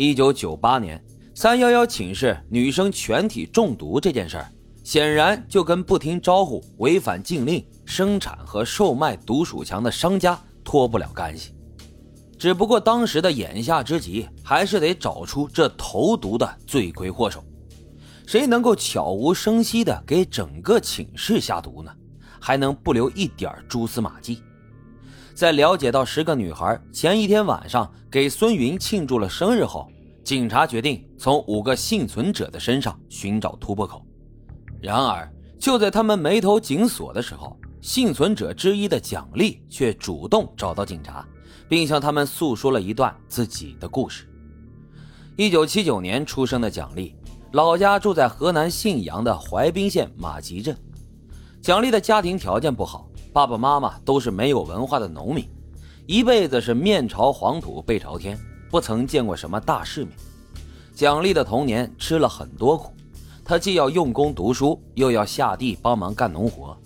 一九九八年，三幺幺寝室女生全体中毒这件事儿，显然就跟不听招呼、违反禁令、生产和售卖毒鼠强的商家脱不了干系。只不过当时的眼下之急，还是得找出这投毒的罪魁祸首。谁能够悄无声息地给整个寝室下毒呢？还能不留一点蛛丝马迹？在了解到十个女孩前一天晚上给孙云庆祝了生日后，警察决定从五个幸存者的身上寻找突破口。然而，就在他们眉头紧锁的时候，幸存者之一的蒋丽却主动找到警察。并向他们诉说了一段自己的故事。一九七九年出生的蒋丽，老家住在河南信阳的淮滨县马集镇。蒋丽的家庭条件不好，爸爸妈妈都是没有文化的农民，一辈子是面朝黄土背朝天，不曾见过什么大世面。蒋丽的童年吃了很多苦，她既要用功读书，又要下地帮忙干农活，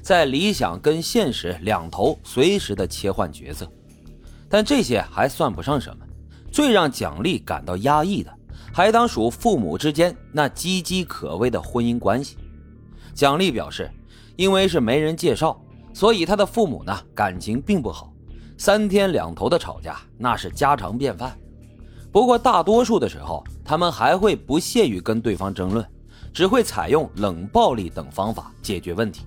在理想跟现实两头随时的切换角色。但这些还算不上什么，最让蒋丽感到压抑的，还当属父母之间那岌岌可危的婚姻关系。蒋丽表示，因为是没人介绍，所以他的父母呢感情并不好，三天两头的吵架那是家常便饭。不过大多数的时候，他们还会不屑于跟对方争论，只会采用冷暴力等方法解决问题。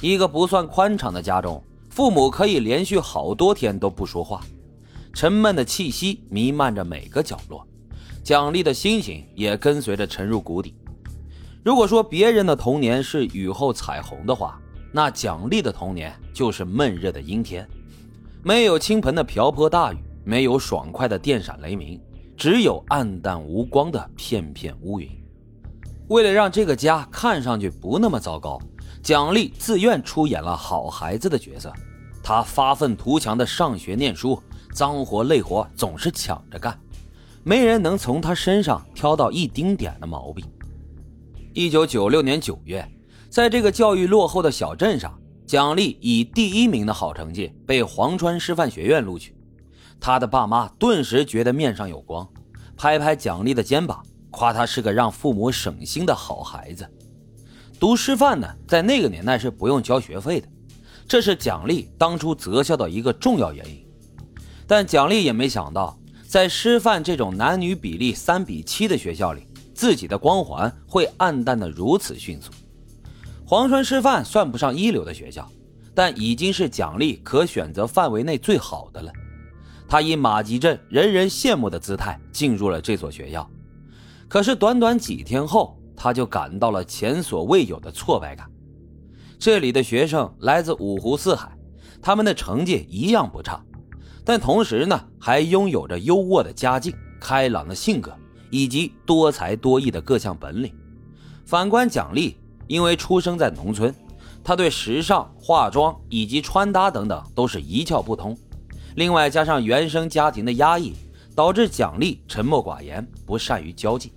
一个不算宽敞的家中。父母可以连续好多天都不说话，沉闷的气息弥漫着每个角落，蒋丽的心情也跟随着沉入谷底。如果说别人的童年是雨后彩虹的话，那蒋丽的童年就是闷热的阴天，没有倾盆的瓢泼大雨，没有爽快的电闪雷鸣，只有暗淡无光的片片乌云。为了让这个家看上去不那么糟糕，蒋丽自愿出演了好孩子的角色。他发愤图强的上学念书，脏活累活总是抢着干，没人能从他身上挑到一丁点的毛病。一九九六年九月，在这个教育落后的小镇上，蒋丽以第一名的好成绩被黄川师范学院录取，他的爸妈顿时觉得面上有光，拍拍蒋丽的肩膀，夸他是个让父母省心的好孩子。读师范呢，在那个年代是不用交学费的。这是蒋丽当初择校的一个重要原因，但蒋丽也没想到，在师范这种男女比例三比七的学校里，自己的光环会暗淡的如此迅速。黄川师范算不上一流的学校，但已经是奖励可选择范围内最好的了。他以马集镇人人羡慕的姿态进入了这所学校，可是短短几天后，他就感到了前所未有的挫败感。这里的学生来自五湖四海，他们的成绩一样不差，但同时呢，还拥有着优渥的家境、开朗的性格以及多才多艺的各项本领。反观蒋丽，因为出生在农村，他对时尚、化妆以及穿搭等等都是一窍不通。另外加上原生家庭的压抑，导致蒋丽沉默寡言，不善于交际。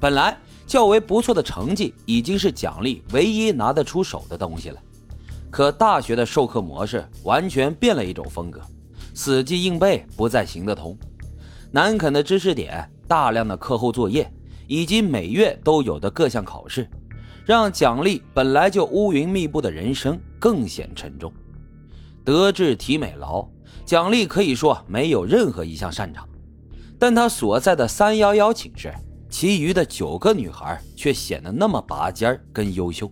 本来。较为不错的成绩已经是奖励唯一拿得出手的东西了，可大学的授课模式完全变了一种风格，死记硬背不再行得通，难啃的知识点、大量的课后作业以及每月都有的各项考试，让奖励本来就乌云密布的人生更显沉重。德智体美劳，奖励可以说没有任何一项擅长，但他所在的三幺幺寝室。其余的九个女孩却显得那么拔尖跟优秀。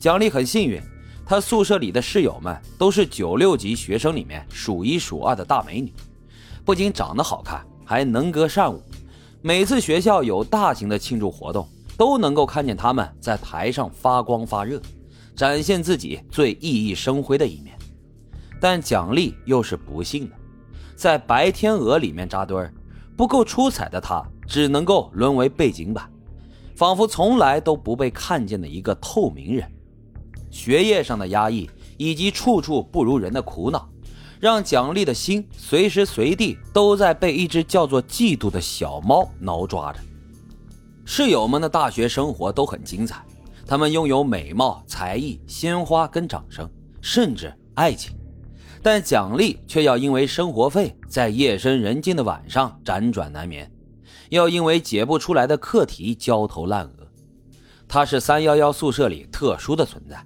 蒋丽很幸运，她宿舍里的室友们都是九六级学生里面数一数二的大美女，不仅长得好看，还能歌善舞。每次学校有大型的庆祝活动，都能够看见他们在台上发光发热，展现自己最熠熠生辉的一面。但蒋丽又是不幸的，在白天鹅里面扎堆儿，不够出彩的她。只能够沦为背景板，仿佛从来都不被看见的一个透明人。学业上的压抑以及处处不如人的苦恼，让蒋丽的心随时随地都在被一只叫做嫉妒的小猫挠抓着。室友们的大学生活都很精彩，他们拥有美貌、才艺、鲜花跟掌声，甚至爱情。但蒋丽却要因为生活费在夜深人静的晚上辗转难眠，要因为解不出来的课题焦头烂额。她是三幺幺宿舍里特殊的存在，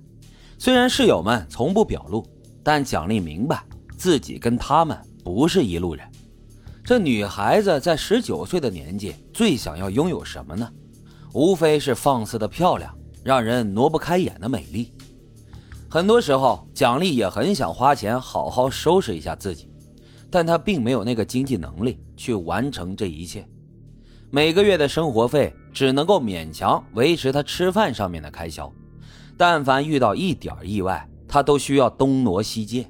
虽然室友们从不表露，但蒋丽明白自己跟他们不是一路人。这女孩子在十九岁的年纪，最想要拥有什么呢？无非是放肆的漂亮，让人挪不开眼的美丽。很多时候，蒋丽也很想花钱好好收拾一下自己，但她并没有那个经济能力去完成这一切。每个月的生活费只能够勉强维持她吃饭上面的开销，但凡遇到一点意外，她都需要东挪西借。